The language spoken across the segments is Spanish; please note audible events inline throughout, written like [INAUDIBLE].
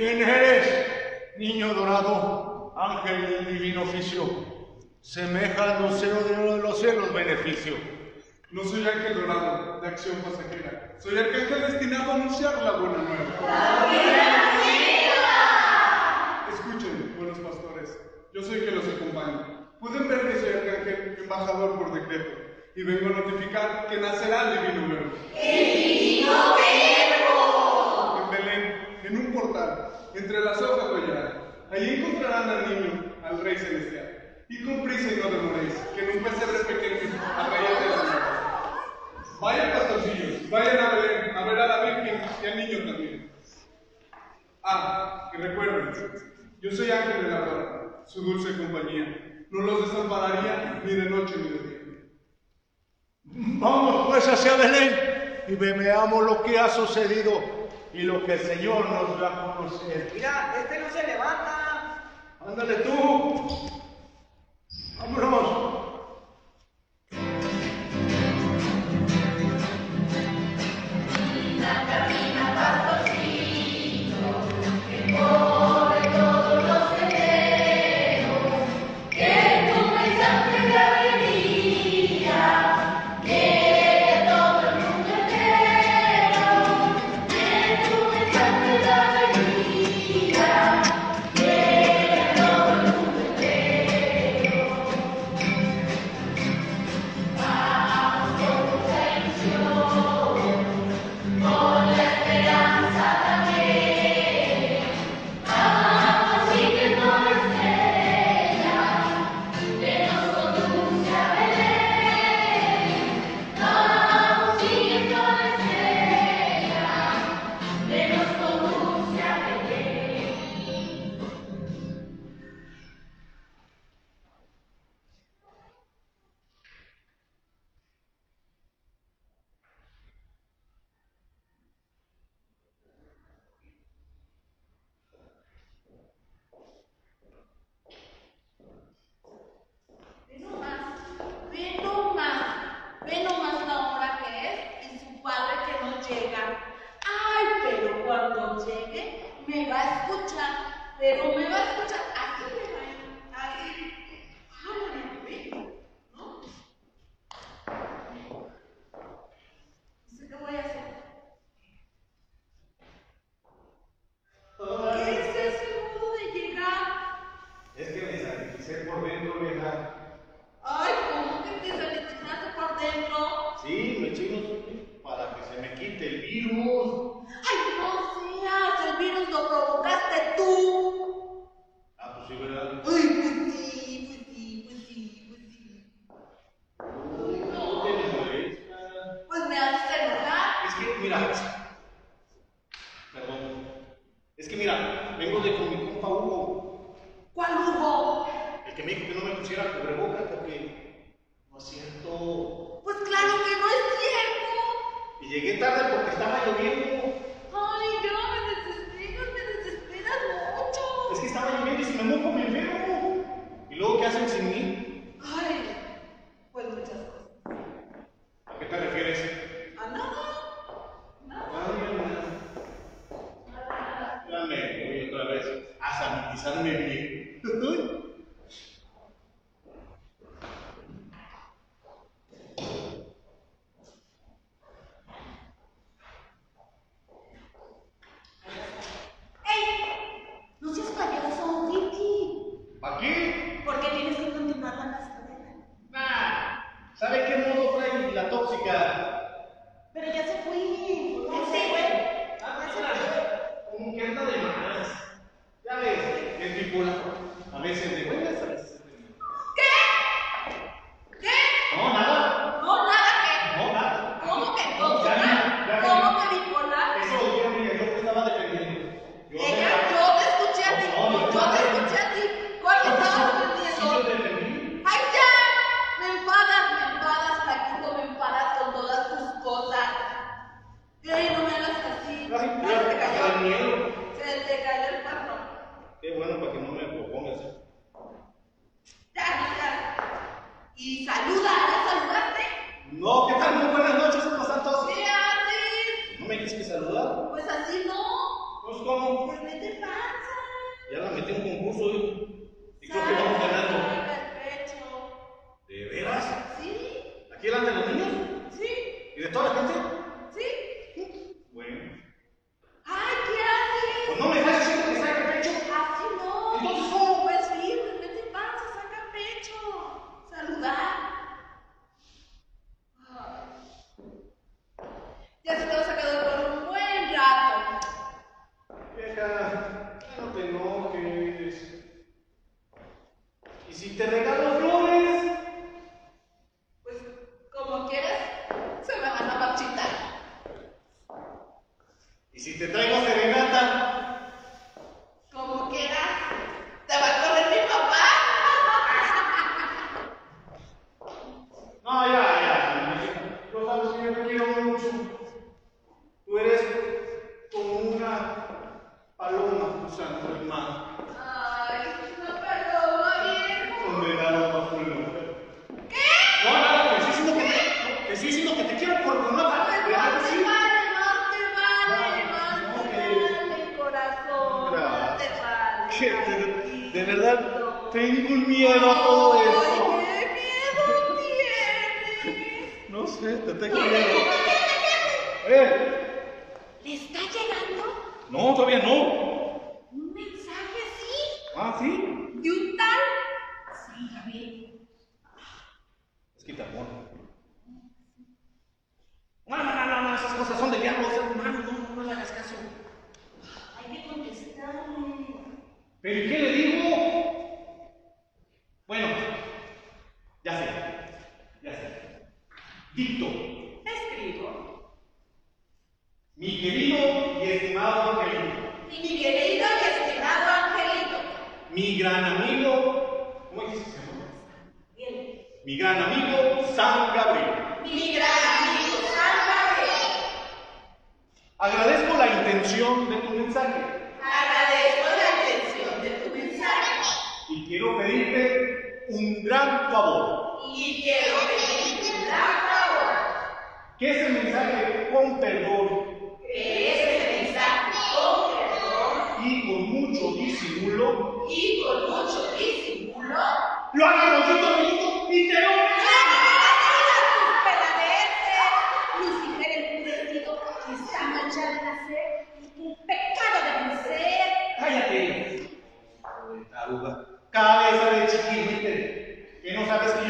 ¿Quién eres, niño dorado, ángel del divino oficio? Semeja al lucero de uno de los cielos beneficio. No soy ángel dorado, de acción pasajera. Soy arcángel destinado a anunciar la buena nueva. Escuchen, buenos pastores, yo soy que los acompaña. Pueden ver que soy arcángel embajador por decreto y vengo a notificar que nacerá el divino verbo. ¡El divino verbo! En Belén, en un portal, entre las hojas collarán. Allí encontrarán al niño, al Rey Celestial. Y con prisa y no demoréis, que en un pesebre pequeño arrayáis de las nubes. Vayan pastorcillos, vayan a Belén, a ver a la Virgen y al niño también. Ah, que recuerden, yo soy ángel de la guarda, su dulce compañía. No los desampararía ni de noche ni de día. Vamos pues hacia Belén y veamos lo que ha sucedido y lo que el Señor nos va a conocer. Mira, este no se levanta. Ándale tú. Vámonos. Mi querido y estimado Angelito. Mi querido y estimado Angelito. Mi gran amigo. ¿Cómo es que se? Bien. Mi gran amigo San Gabriel. Mi gran amigo San Gabriel. Agradezco la intención de tu mensaje. Agradezco la intención de tu mensaje. Y quiero pedirte un gran favor. Y quiero pedirte un gran favor. Que ese mensaje con perdón mucho disimulo. Y con mucho disimulo. Lo agarró yo también y te lo Cállate, cabeza de chiquilín, que no sabes que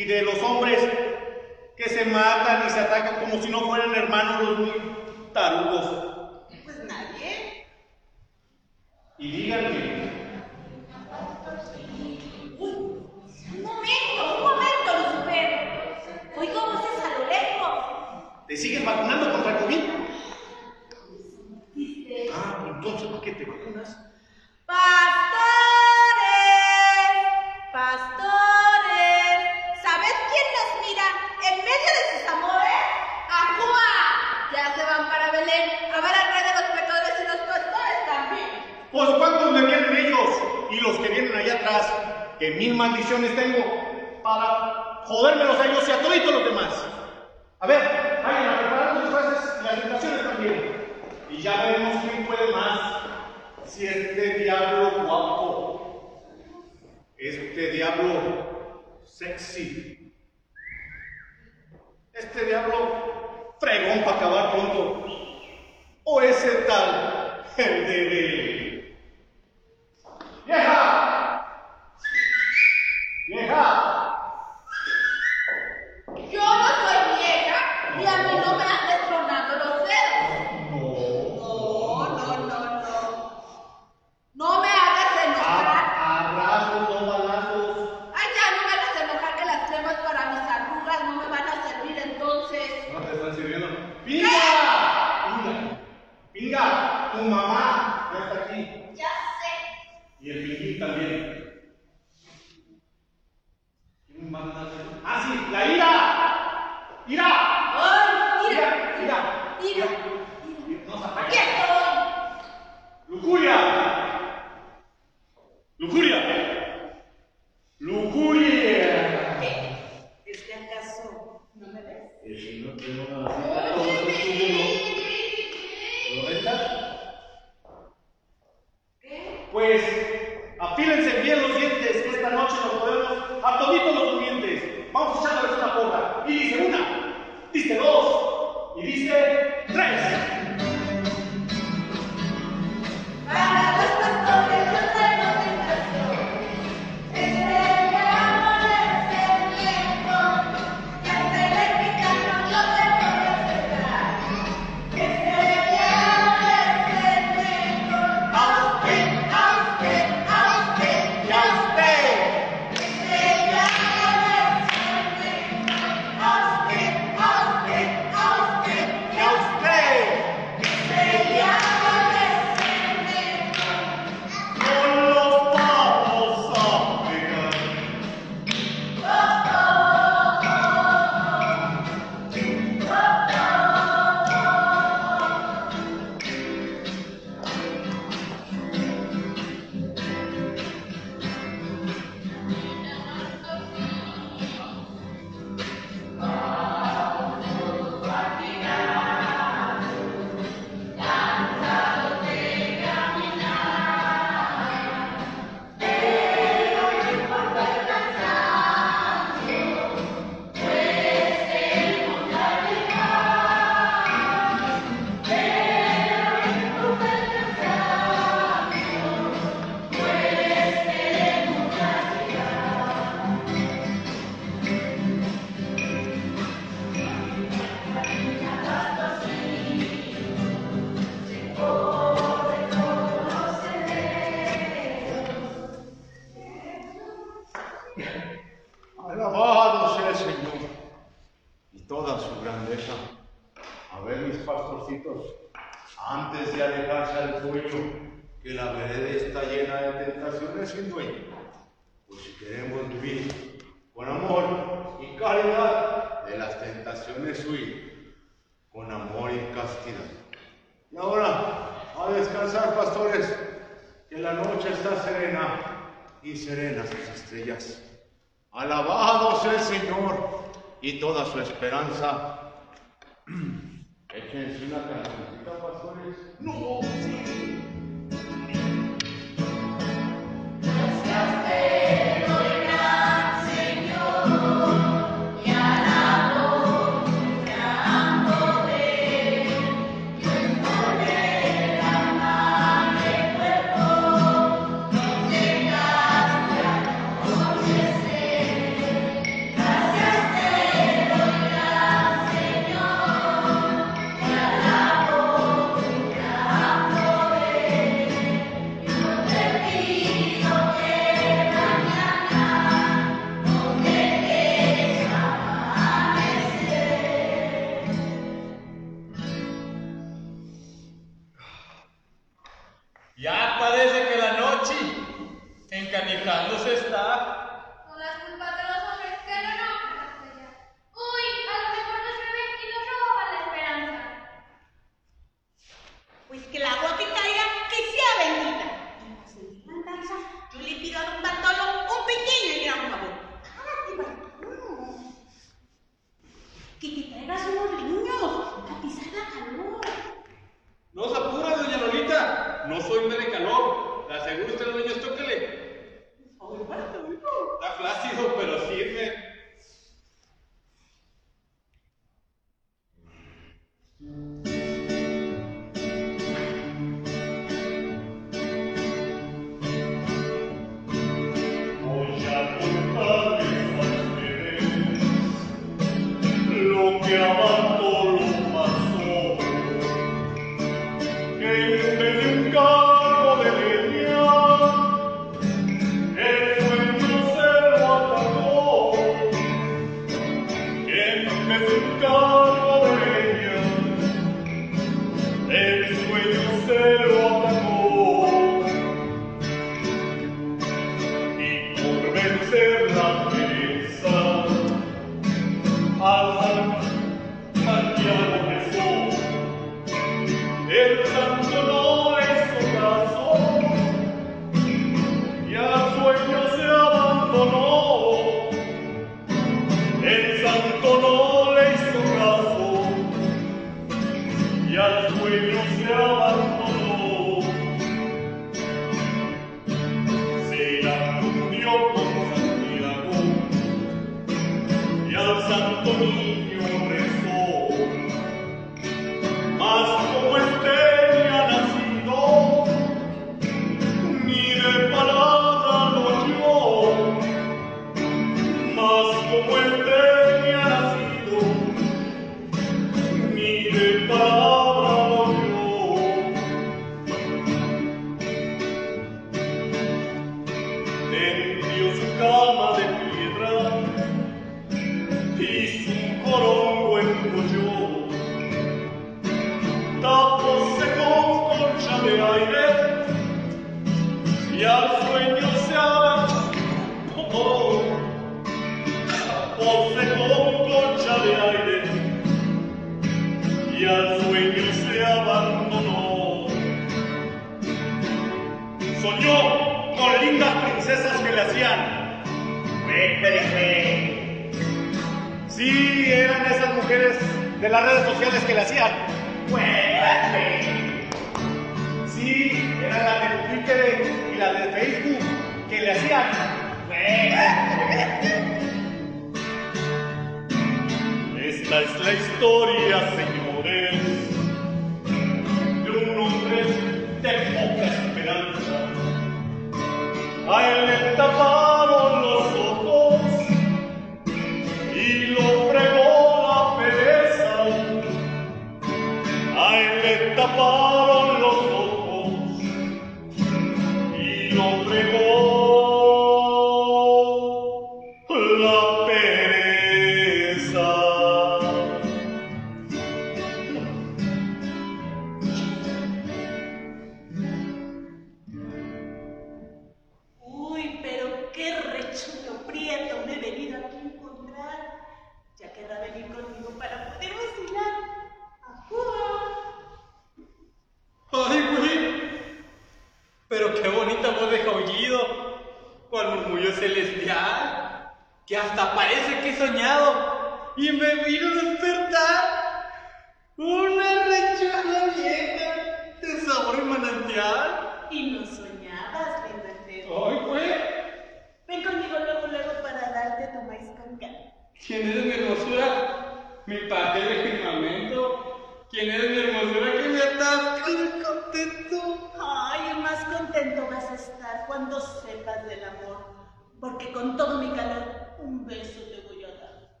¿Quién es mi hermosura? Mi papel de firmamento. ¿Quién es mi hermosura que me atasca de contento? Ay, más contento vas a estar cuando sepas del amor. Porque con todo mi calor, un beso te voy a dar.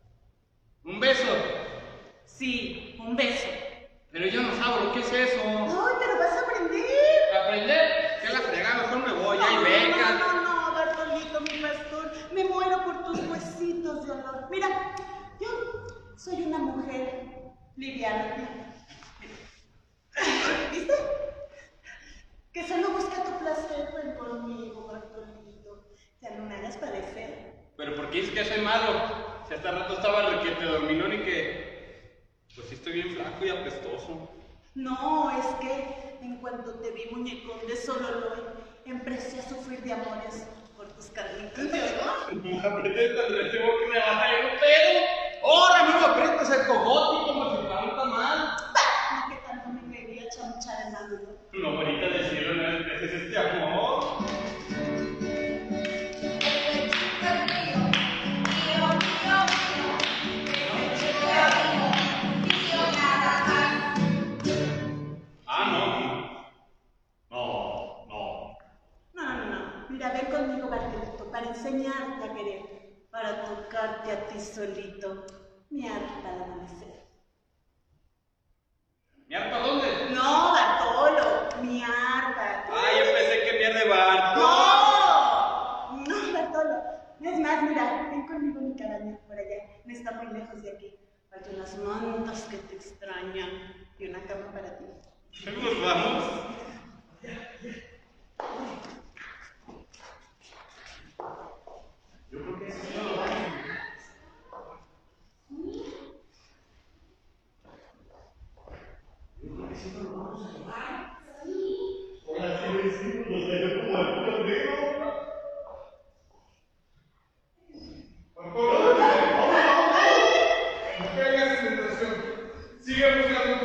Un beso. Sí, un beso. Pero yo no sabo qué es eso. Ay, pero vas a aprender. ¿Aprender? ¿Qué la frega? Mejor me voy, no, hay no, becas. No, no, no, Bartolito, mi pastor. Me muero de olor. Mira, yo soy una mujer liviana. ¿Viste? Que solo busca tu placer ven conmigo, Bartolito. Ya no me hagas padecer. Pero ¿por qué dices que soy malo? Si hasta rato estaba requete dormilón y que... Pues sí estoy bien flaco y apestoso. No, es que en cuanto te vi muñecón de solo lo empecé a sufrir de amores No [LAUGHS] me recibo que me a un pedo. Ahora no me aprietas el cogote como si fuera un tamal. Bah, ¿Qué tanto me quería chamuchar en la luna? No, bonita del cielo, no desprecies este amor. Enseñarte a querer, para tocarte a ti solito, mi arpa al amanecer. ¿Mi arpa dónde? No, Bartolo, mi arpa. Ay, yo pensé que mi de barco. ¡No! No, Bartolo. Es más, mira, ven conmigo mi cabaña por allá. No está muy lejos de aquí. Hay unas mantas que te extrañan y una cama para ti. Nos vamos. Venga sin tentación. Sigue buscando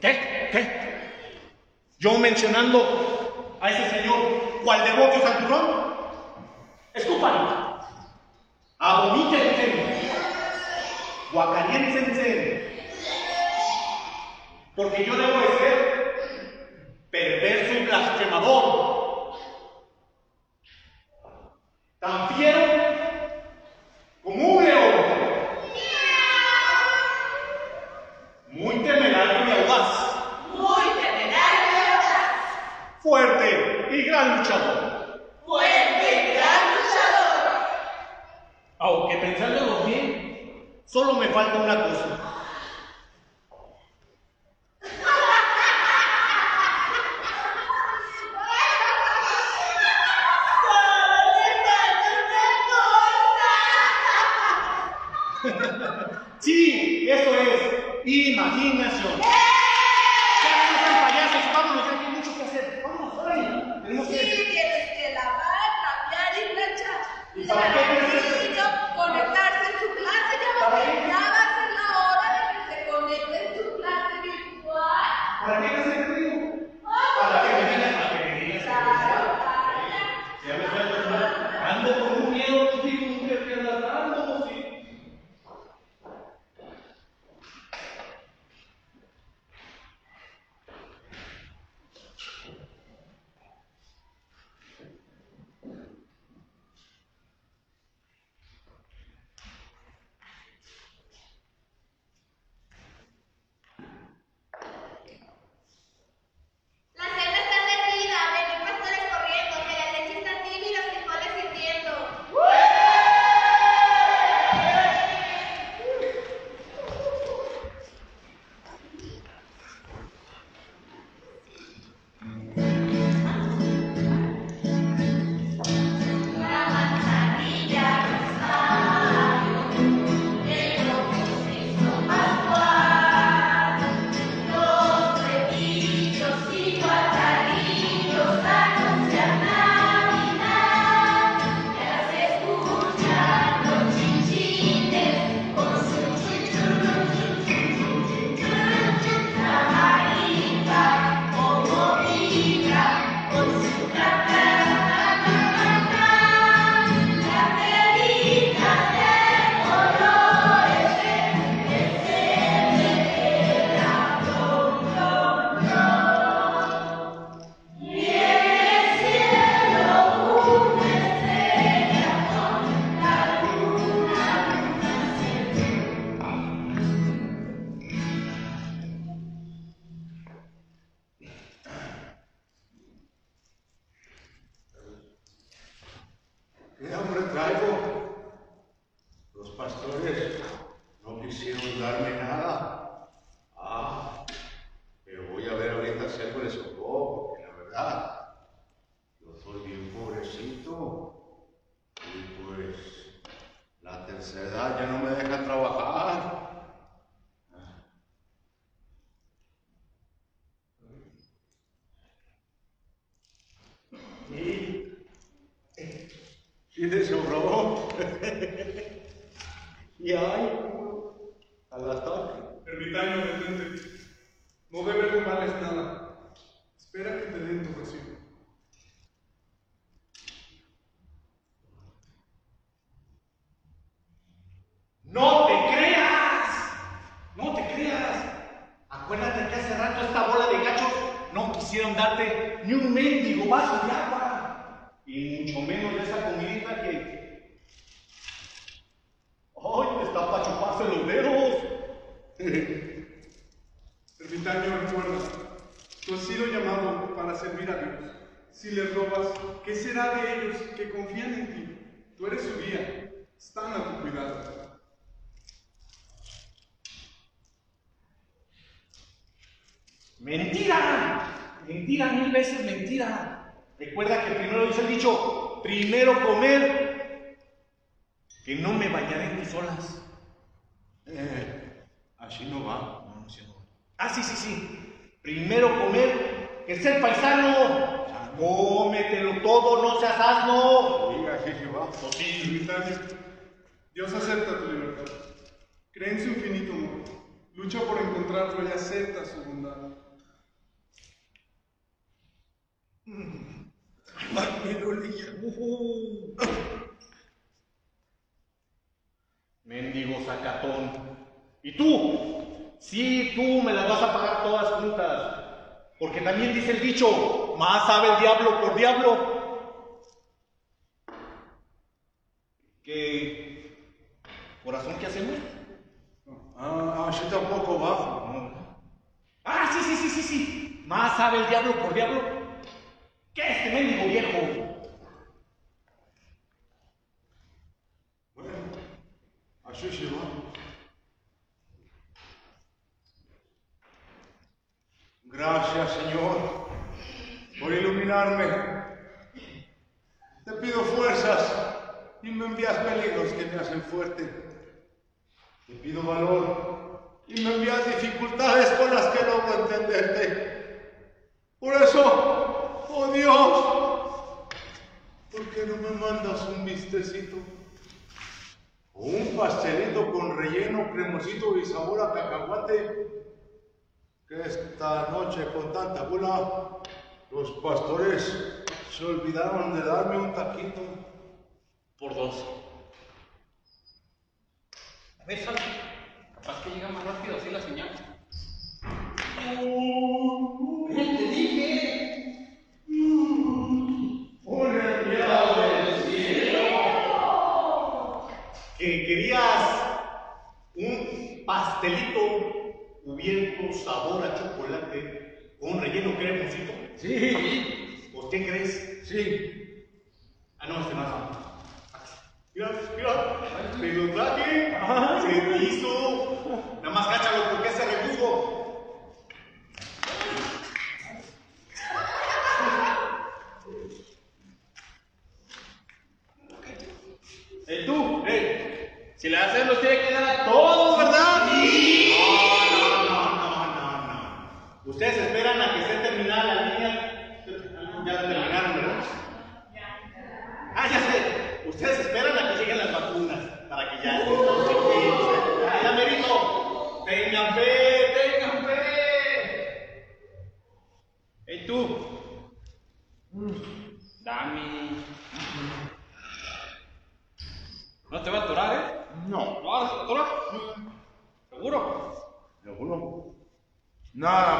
¿Qué? ¿Qué? Yo mencionando a ese señor Gualdebocio Santurrón. Escúpalo. Abonítense. Guacaniénsense. Porque yo debo de ser perverso y blasfemador Primero comer, que ser paisano. Cómetelo todo, no seas asno. Sí va. Pues Dios acepta tu libertad. Cree en su infinito amor. Lucha por encontrarlo y acepta su bondad. Ay, me dolía. Uh. Mendigo sacatón. ¿Y tú? Sí, tú me las vas a pagar todas juntas. Porque también dice el dicho, más sabe el diablo por diablo. ¿Qué? ¿Corazón qué hacemos? Ah, así tampoco va. Ah, sí, sí, sí, sí, sí. Más sabe el diablo por diablo que este mendigo viejo. Bueno, así sí va. Gracias, Señor, por iluminarme. Te pido fuerzas y me envías peligros que me hacen fuerte. Te pido valor y me envías dificultades con las que logro entenderte. Por eso, oh Dios, ¿por qué no me mandas un vistecito? O un pastelito con relleno cremosito y sabor a cacahuate. Que esta noche con tanta gula, los pastores se olvidaron de darme un taquito. Por dos. A ver, sal. Capaz que llega más rápido así la señal. ¡Ven, te dije! Un enviado del cielo. Que querías un pastelito cubierto sabor a chocolate con relleno cremosito. Sí, ¿Por qué crees? sí. Ah, no, este es Mira, mira, me lo traje, se hizo. Nada más cáchalo porque ese rebujo. ¡Eh, tú! ¡Eh! Si le haces los tiene que dar a todos, ¿verdad? Ustedes esperan a que esté terminada la línea. Ya terminaron, ¿verdad? Ah, ya sé. Ustedes esperan a que lleguen las vacunas para que ya estén todos tranquilos, ¿eh? Ya, merito. Tengan fe, tengan fe. ¡Ey, tú! Dame. No te va a atorar, ¿eh? No, ¿No vas a atorar? ¿Seguro? seguro. Nada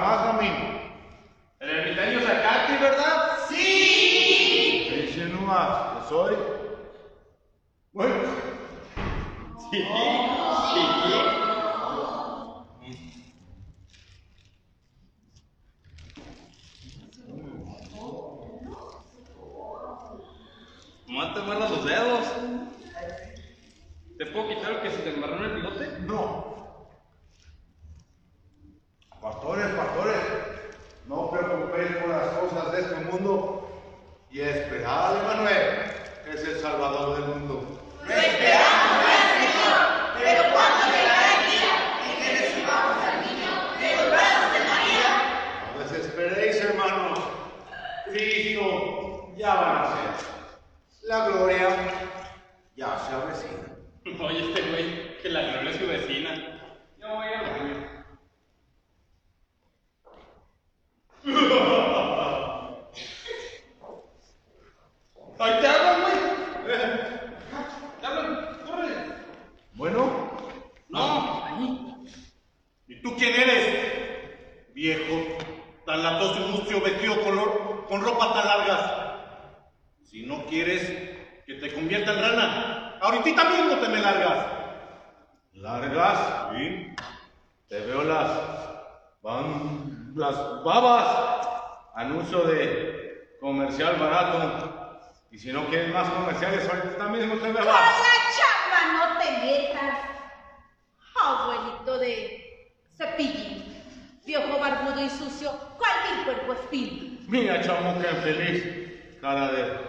Mira, chamo, qué feliz. Cara de.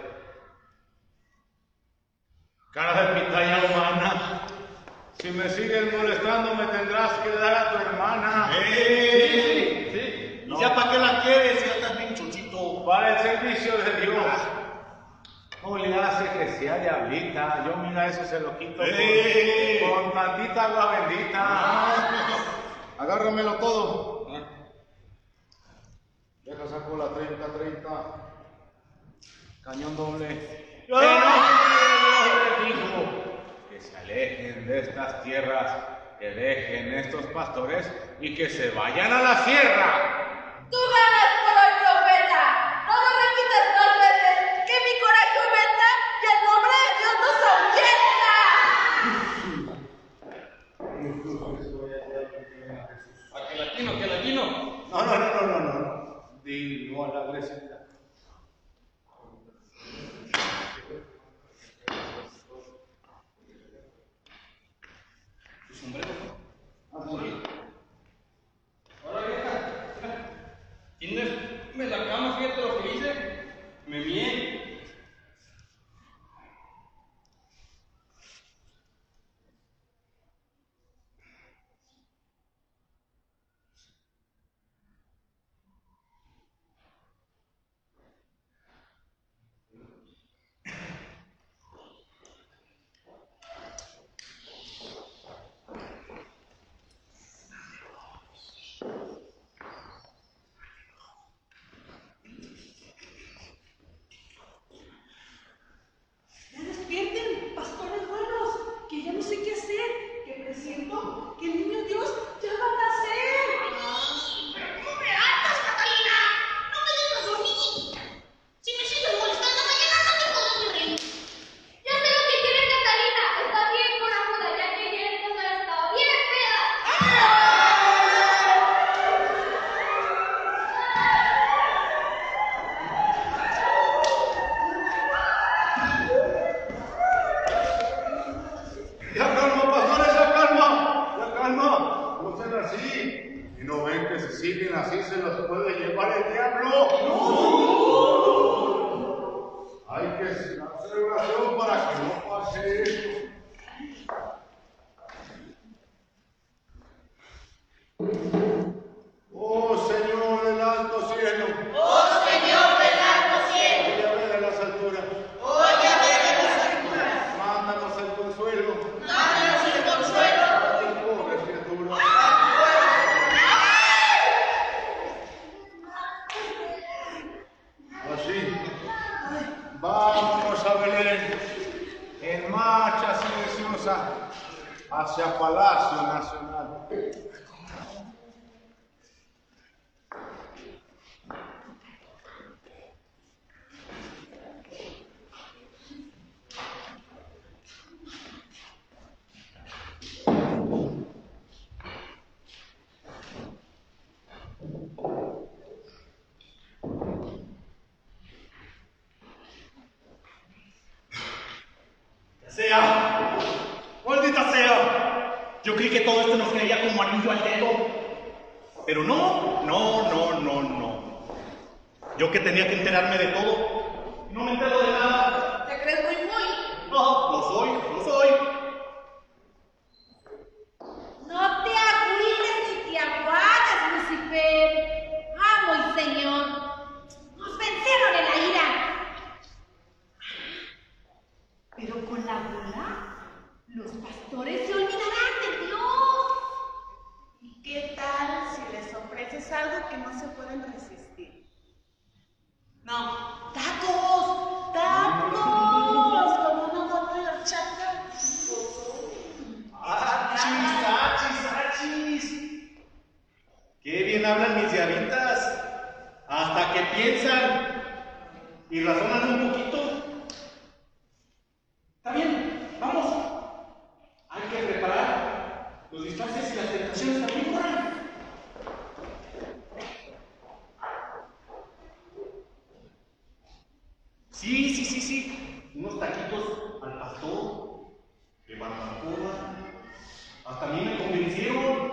Cara de pitaya humana. Si me sigues molestando, me tendrás que dar a tu hermana. ¡Eh! Sí, sí. Ya para qué la quieres? Ya estás bien chochito. Para el servicio de Dios. No le hace que sea diablita. Yo, mira, eso se lo quito. ¡Eh! Con, con tantita agua bendita. Ah. Agárramelo todo. Acá sacó la 30-30. Cañón doble. ¡No! Que se alejen de estas tierras, que dejen estos pastores y que se vayan a la sierra. ¡Tú ganas, la iglesia. así se los puede llevar el diablo. No. Hay que Sí, sí, sí, sí. Unos taquitos al pastor, de barbacoa. Hasta a mí me convencieron.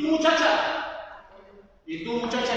Y tú, muchacha. Y tú, muchacha.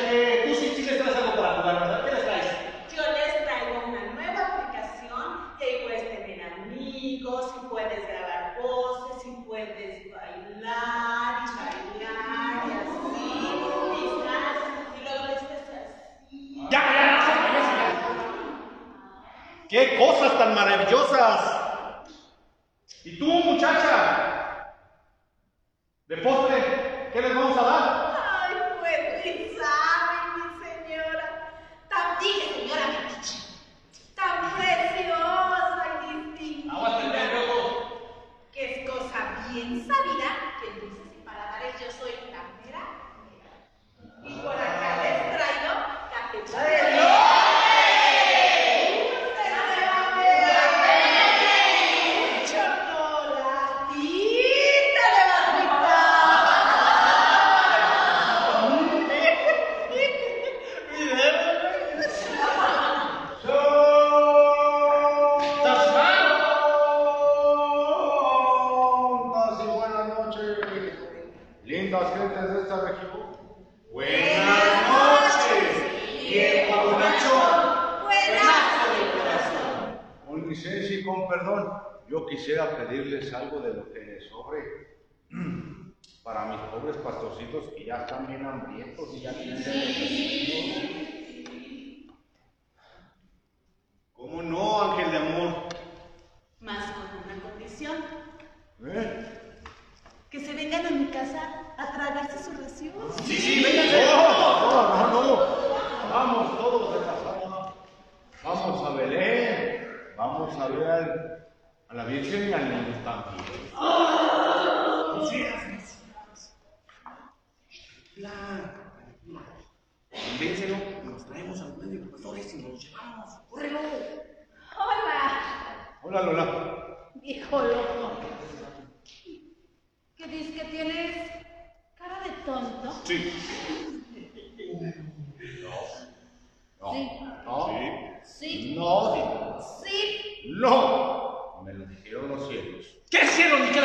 No, me lo dijeron los cielos. ¿Qué cielos ni qué?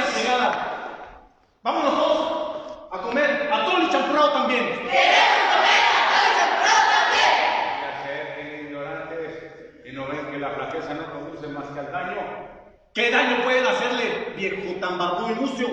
Vámonos todos a comer a todo el champurrado también. ¡Queremos comer a todo el champurrado también! Y ignorantes que no ven que la flaqueza no conduce más que al daño. ¿Qué daño pueden hacerle, viejo tan barbudo y mucio?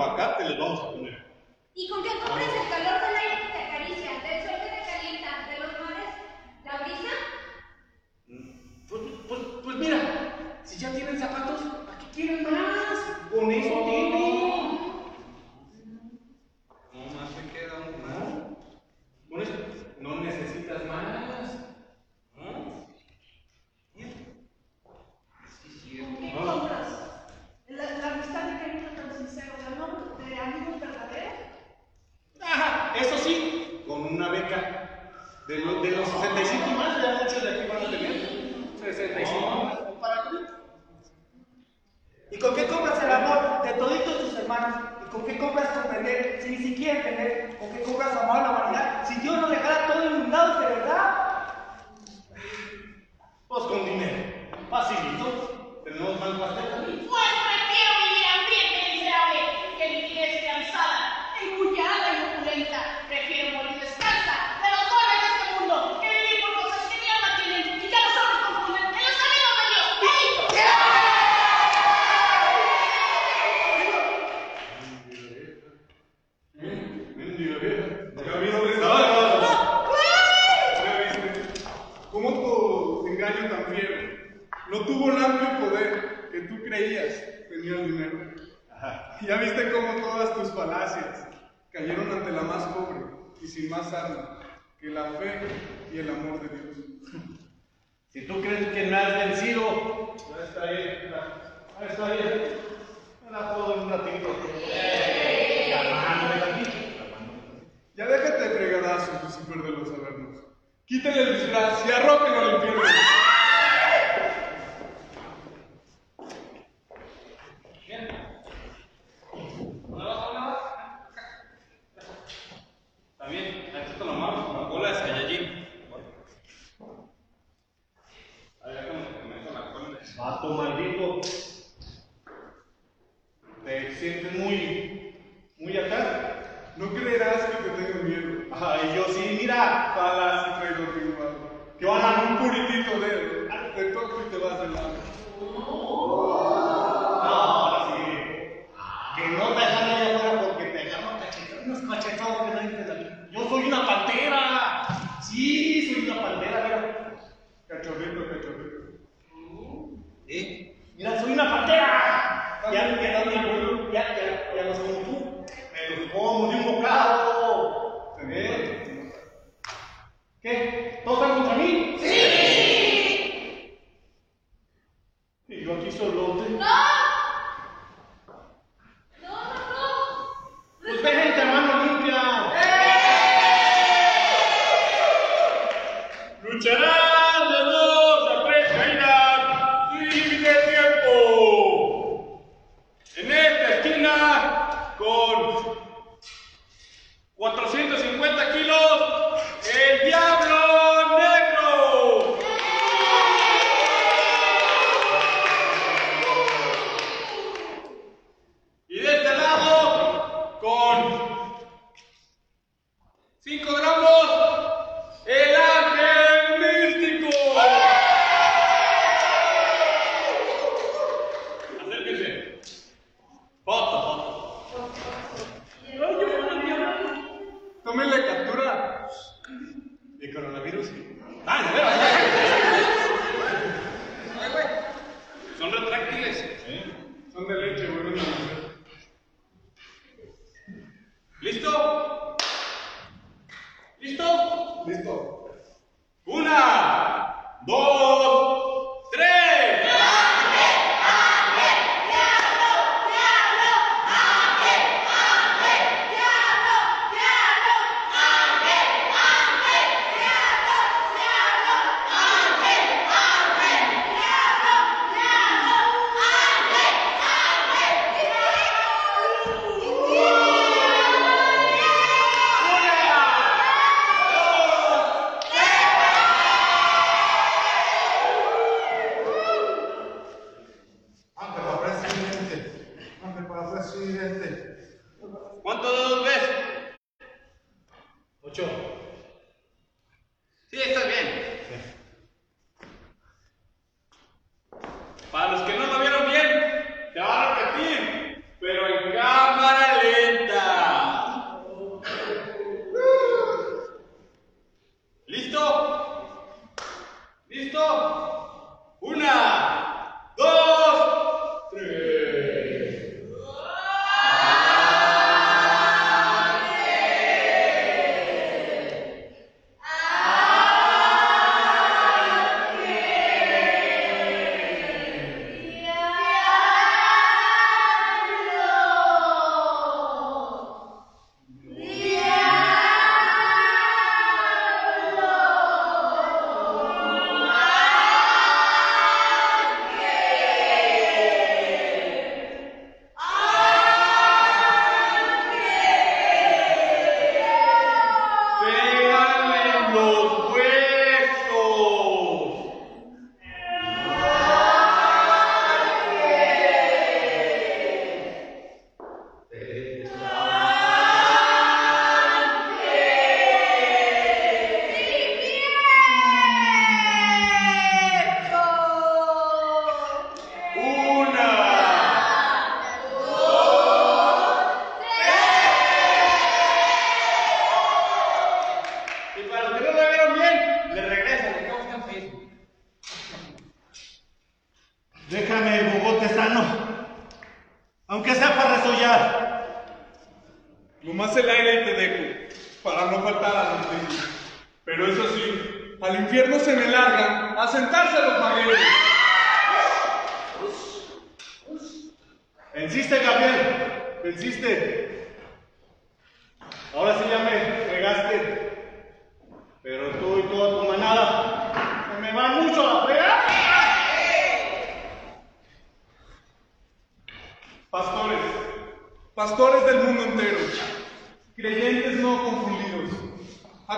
Aguacate les vamos a poner. ¿Y con qué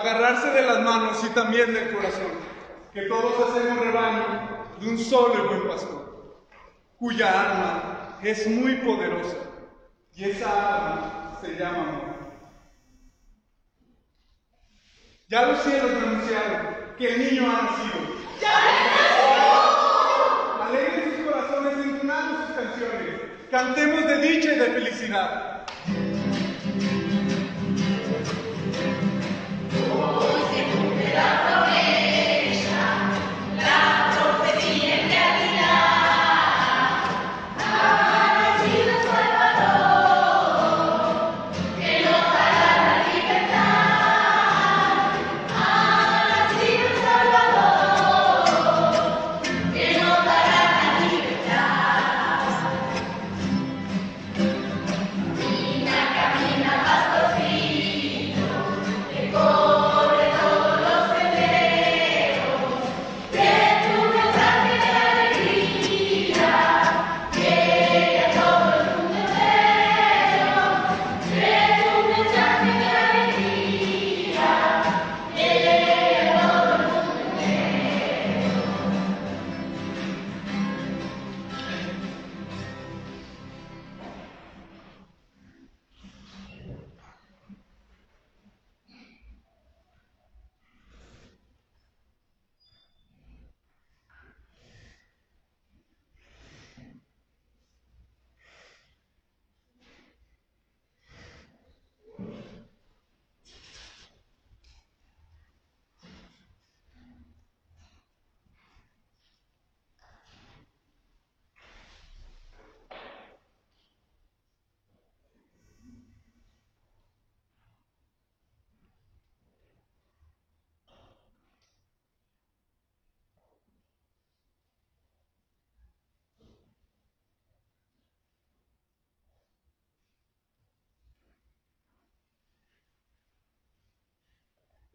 agarrarse de las manos y también del corazón, que todos hacemos rebaño de un solo y buen pastor, cuya arma es muy poderosa y esa arma se llama amor. Ya los cielos anunciaron que el niño ha nacido. ¡Ya nacido! Alegren sus corazones entonando sus canciones. Cantemos de dicha y de felicidad. Deus,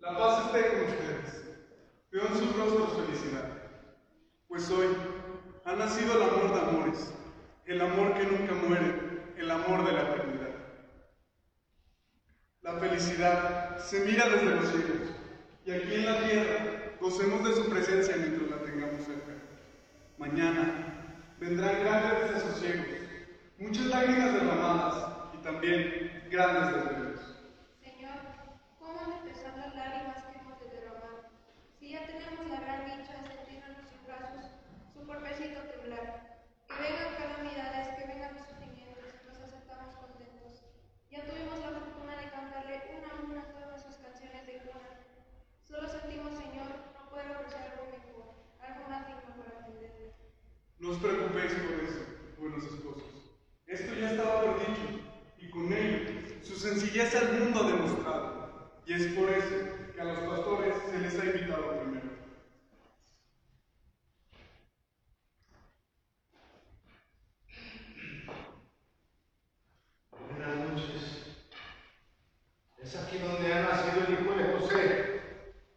La paz esté con ustedes. Veo en sus rostros felicidad. Pues hoy ha nacido el amor de amores, el amor que nunca muere, el amor de la eternidad. La felicidad se mira desde los cielos y aquí en la tierra gocemos de su presencia mientras la tengamos cerca. Mañana vendrán grandes desasosiegos, muchas lágrimas derramadas y también grandes desvelos. Señor, ¿cómo han de pesar las lágrimas que hemos de derramar? Si ya tenemos la gran dicha de sentir en nuestros brazos su cuerpecito temblar. Que vengan calamidades, que vengan los sufrimientos, los aceptamos contentos. Ya tuvimos la fortuna de cantarle una a una todas nuestras canciones de cuna. Solo sentimos, Señor, no poder ofrecer algo mejor, algo más digno para atenderle. No os preocupéis por eso, buenos esposos. Esto ya estaba por dicho, y con ello su sencillez al mundo ha demostrado. Y es por eso que a los pastores se les ha invitado primero. Buenas noches. Es aquí donde ha nacido el hijo de José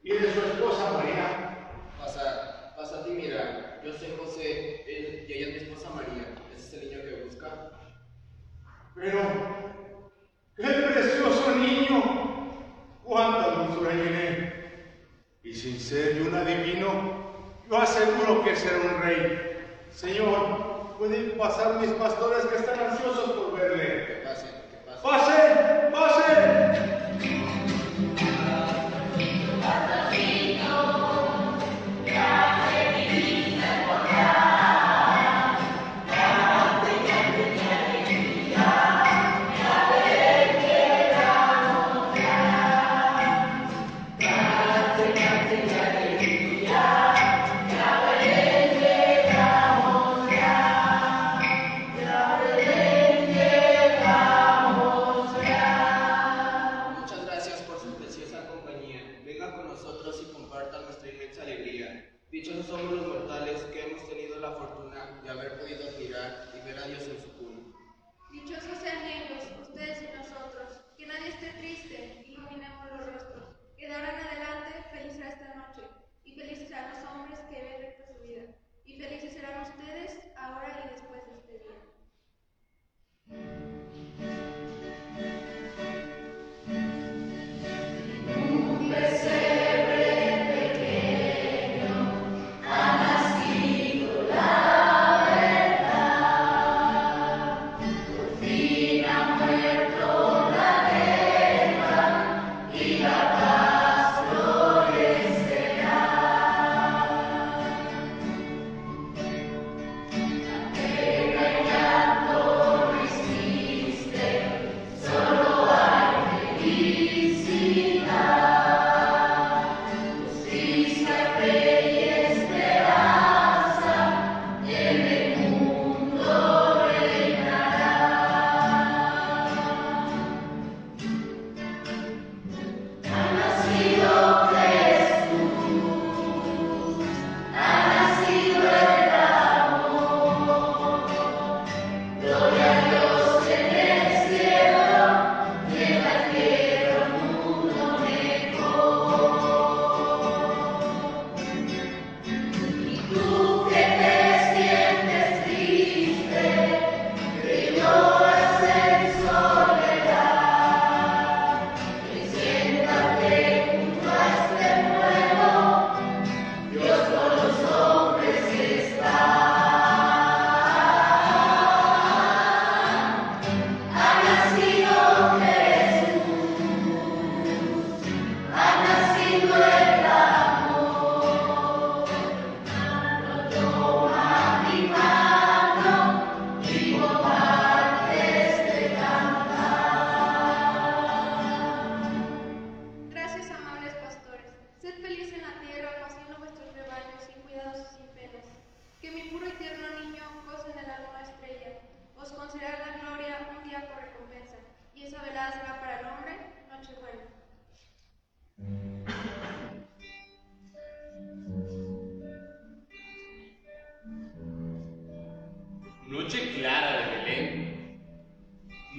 y de su esposa María. Pasa, pasa a ti, mira. Yo soy José, él, y ella es mi esposa María. Ese es el niño que busca. Pero, qué precioso niño. Cuánta dulzura hay en él. Y sin ser un adivino, yo aseguro que será un rey. Señor, pueden pasar mis pastores que están ansiosos por verle. Que pase, que pase. ¡Pasen! Serán los hombres que ven recta su vida. Y felices serán ustedes ahora y después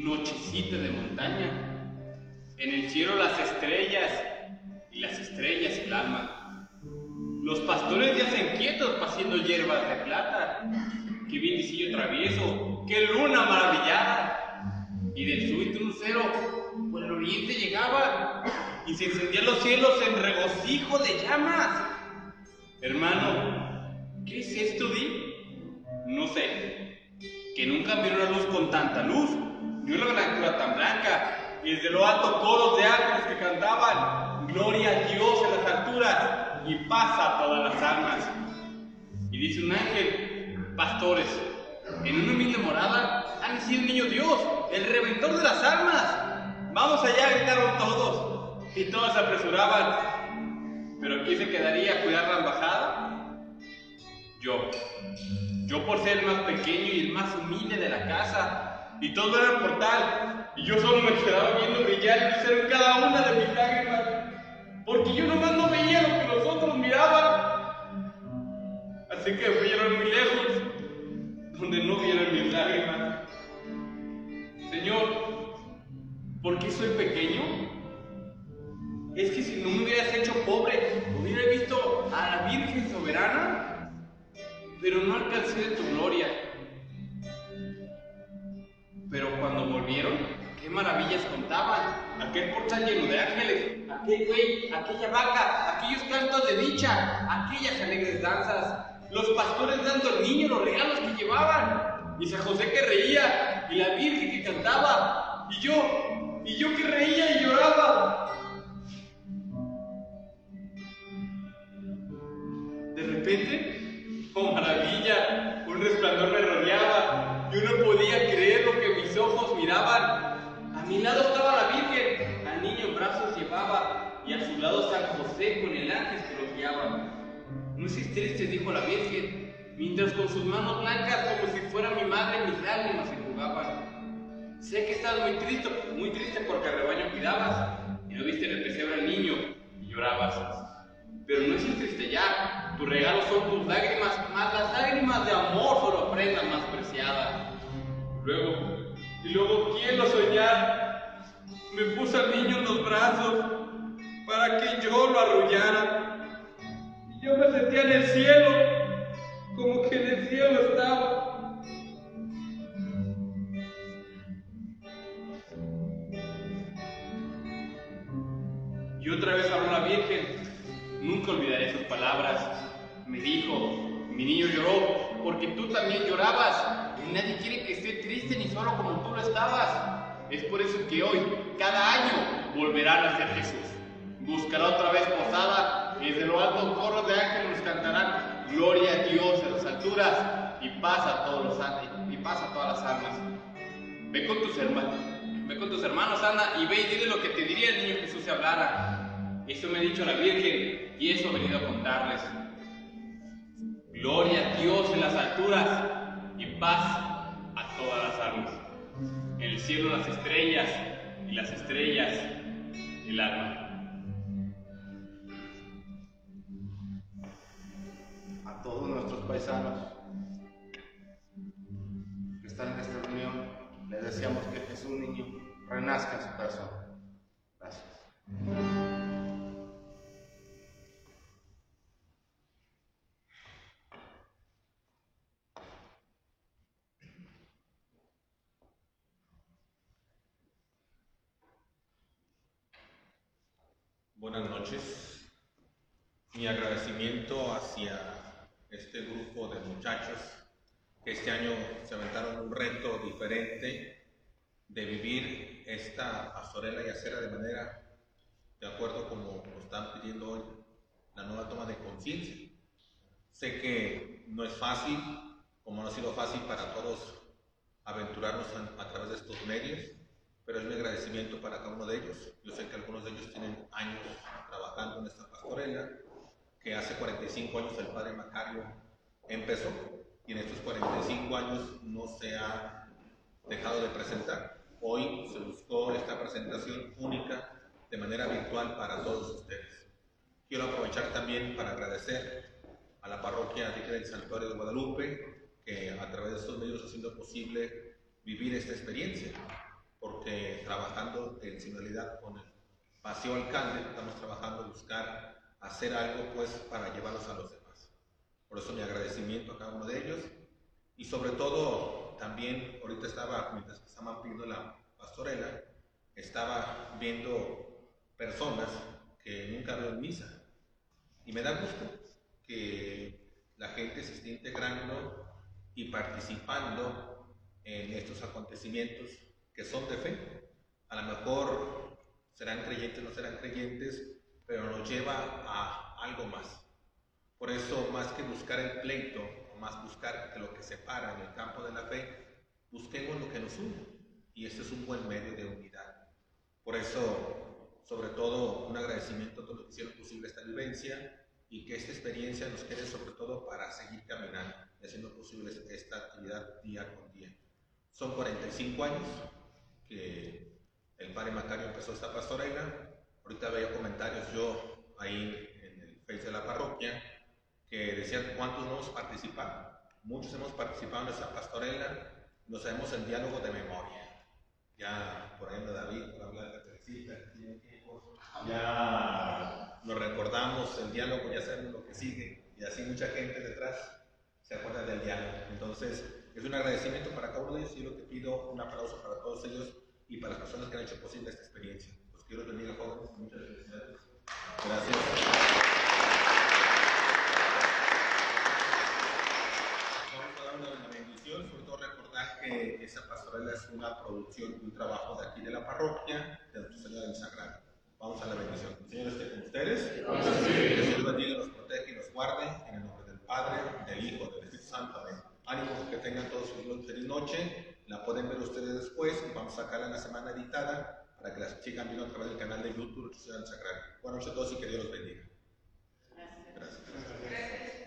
nochecita de montaña, en el cielo las estrellas y las estrellas alma. Los pastores yacen quietos paciendo hierbas de plata. Que vientecillo travieso, que luna maravillada. Y del súbito lucero por el oriente llegaba y se encendían los cielos en regocijo de llamas. Hermano, ¿qué es esto, Di? No sé. Que nunca vieron una luz con tanta luz, ni una blancura tan blanca, y desde lo alto coros de ángeles que cantaban, Gloria a Dios en las alturas y paz a todas las almas. Y dice un ángel, pastores, en una humilde morada ha nacido un niño Dios, el reventor de las almas. Vamos allá, gritaron todos, y todos se apresuraban. Pero ¿quién se quedaría a cuidar la embajada? Yo. Yo por ser el más pequeño y el más humilde de la casa. Y todo era el portal. Y yo solo me quedaba viendo brillar y en cada una de mis lágrimas. Porque yo nomás no veía lo que los otros miraban. Así que llorar muy lejos, donde no vieron mis lágrimas. Señor, ¿por qué soy pequeño? Es que si no me hubieras hecho pobre, hubiera visto a la Virgen soberana, pero no alcancé de tu gloria. Pero cuando volvieron, qué maravillas contaban. Aquel portal lleno de ángeles, aquel güey, aquella vaca, aquellos cantos de dicha, aquellas alegres danzas, los pastores dando al niño los regalos que llevaban, y San José que reía, y la Virgen que cantaba, y yo, y yo que reía y lloraba. De repente, oh maravilla, un resplandor me rodeaba, yo no podía creer lo que mis ojos miraban. A mi lado estaba la Virgen, al niño en brazos llevaba, y a su lado San José con el ángel que lo guiaba. No estés triste, dijo la Virgen, mientras con sus manos blancas, como si fuera mi madre, mis lágrimas se jugaban. Sé que estás muy triste, muy triste porque al rebaño cuidabas, y no viste en el pesebre al niño, y llorabas. Pero no estés triste ya, tus regalos son tus lágrimas, más las lágrimas de amor la más preciada. Luego, y luego quiero soñar, me puso al niño en los brazos para que yo lo arrullara. Y yo me sentía en el cielo, como que en el cielo estaba. Y otra vez habló la Virgen. Nunca olvidaré sus palabras. Me dijo, mi niño lloró porque tú también llorabas. Y nadie quiere que esté triste ni solo como tú lo estabas. Es por eso que hoy, cada año, volverá a nacer Jesús. Buscará otra vez posada y desde lo alto coros de ángeles nos cantarán Gloria a Dios en las alturas y paz a todos los y paz a todas las almas. Ve con tus hermanos, ve con tus hermanos, anda, y ve y dile lo que te diría el niño Jesús si hablara. Eso me ha dicho la Virgen y eso he venido a contarles. Gloria a Dios en las alturas y paz a todas las almas. En el cielo las estrellas y las estrellas el alma. A todos nuestros paisanos que están en esta reunión, les deseamos que Jesús niño renazca en su corazón. Gracias. Buenas noches. Mi agradecimiento hacia este grupo de muchachos que este año se aventaron un reto diferente de vivir esta pastorela y acera de manera de acuerdo como lo están pidiendo hoy, la nueva toma de conciencia. Sé que no es fácil, como no ha sido fácil para todos aventurarnos a, a través de estos medios, pero es mi agradecimiento para cada uno de ellos. Yo sé que algunos de ellos tienen años trabajando en esta pastorela, que hace 45 años el padre Macario empezó y en estos 45 años no se ha dejado de presentar. Hoy se buscó esta presentación única de manera virtual para todos ustedes. Quiero aprovechar también para agradecer a la parroquia del Santuario de Guadalupe, que a través de estos medios ha sido posible vivir esta experiencia porque trabajando en sinodalidad con el paseo alcalde, estamos trabajando en buscar hacer algo pues para llevarlos a los demás. Por eso mi agradecimiento a cada uno de ellos y sobre todo también ahorita estaba, mientras estaban pidiendo la pastorela, estaba viendo personas que nunca veo en misa. Y me da gusto que la gente se esté integrando y participando en estos acontecimientos que son de fe. A lo mejor serán creyentes, no serán creyentes, pero nos lleva a algo más. Por eso, más que buscar el pleito, o más buscar lo que separa en el campo de la fe, busquemos lo que nos une. Y este es un buen medio de unidad. Por eso, sobre todo, un agradecimiento a todos los que hicieron posible esta vivencia y que esta experiencia nos quede sobre todo para seguir caminando y haciendo posible esta actividad día con día. Son 45 años que el padre Macario empezó esta pastorela. Ahorita veía comentarios yo ahí en el Face de la parroquia que decían cuántos no hemos participado. Muchos hemos participado en esta pastorela, no sabemos el diálogo de memoria. Ya por ahí David, por hablar de Teresita, ya nos recordamos el diálogo, ya sabemos lo que sigue, y así mucha gente detrás se acuerda del diálogo. Entonces, es un agradecimiento para cada uno de ellos y lo que pido un aplauso para todos ellos y para las personas que han hecho posible esta experiencia. Los quiero bendiga, jóvenes. Muchas felicidades. Gracias. Vamos a dar una bendición, sobre todo recordar que esa pastorela es una producción un trabajo de aquí de la parroquia, de nuestro Señor del Sagrado. Vamos a la bendición. El Señor esté con ustedes. Que el Señor bendiga, los protege y los guarde. En el nombre del Padre, del Hijo, del Espíritu Santo. Amén. Ánimos que tengan todos una feliz noche. La pueden ver ustedes después. Vamos a sacarla en la semana editada para que las sigan viendo a través del canal de YouTube Sociedad Buenas noches a todos y que Dios los bendiga. Gracias. Gracias. Gracias.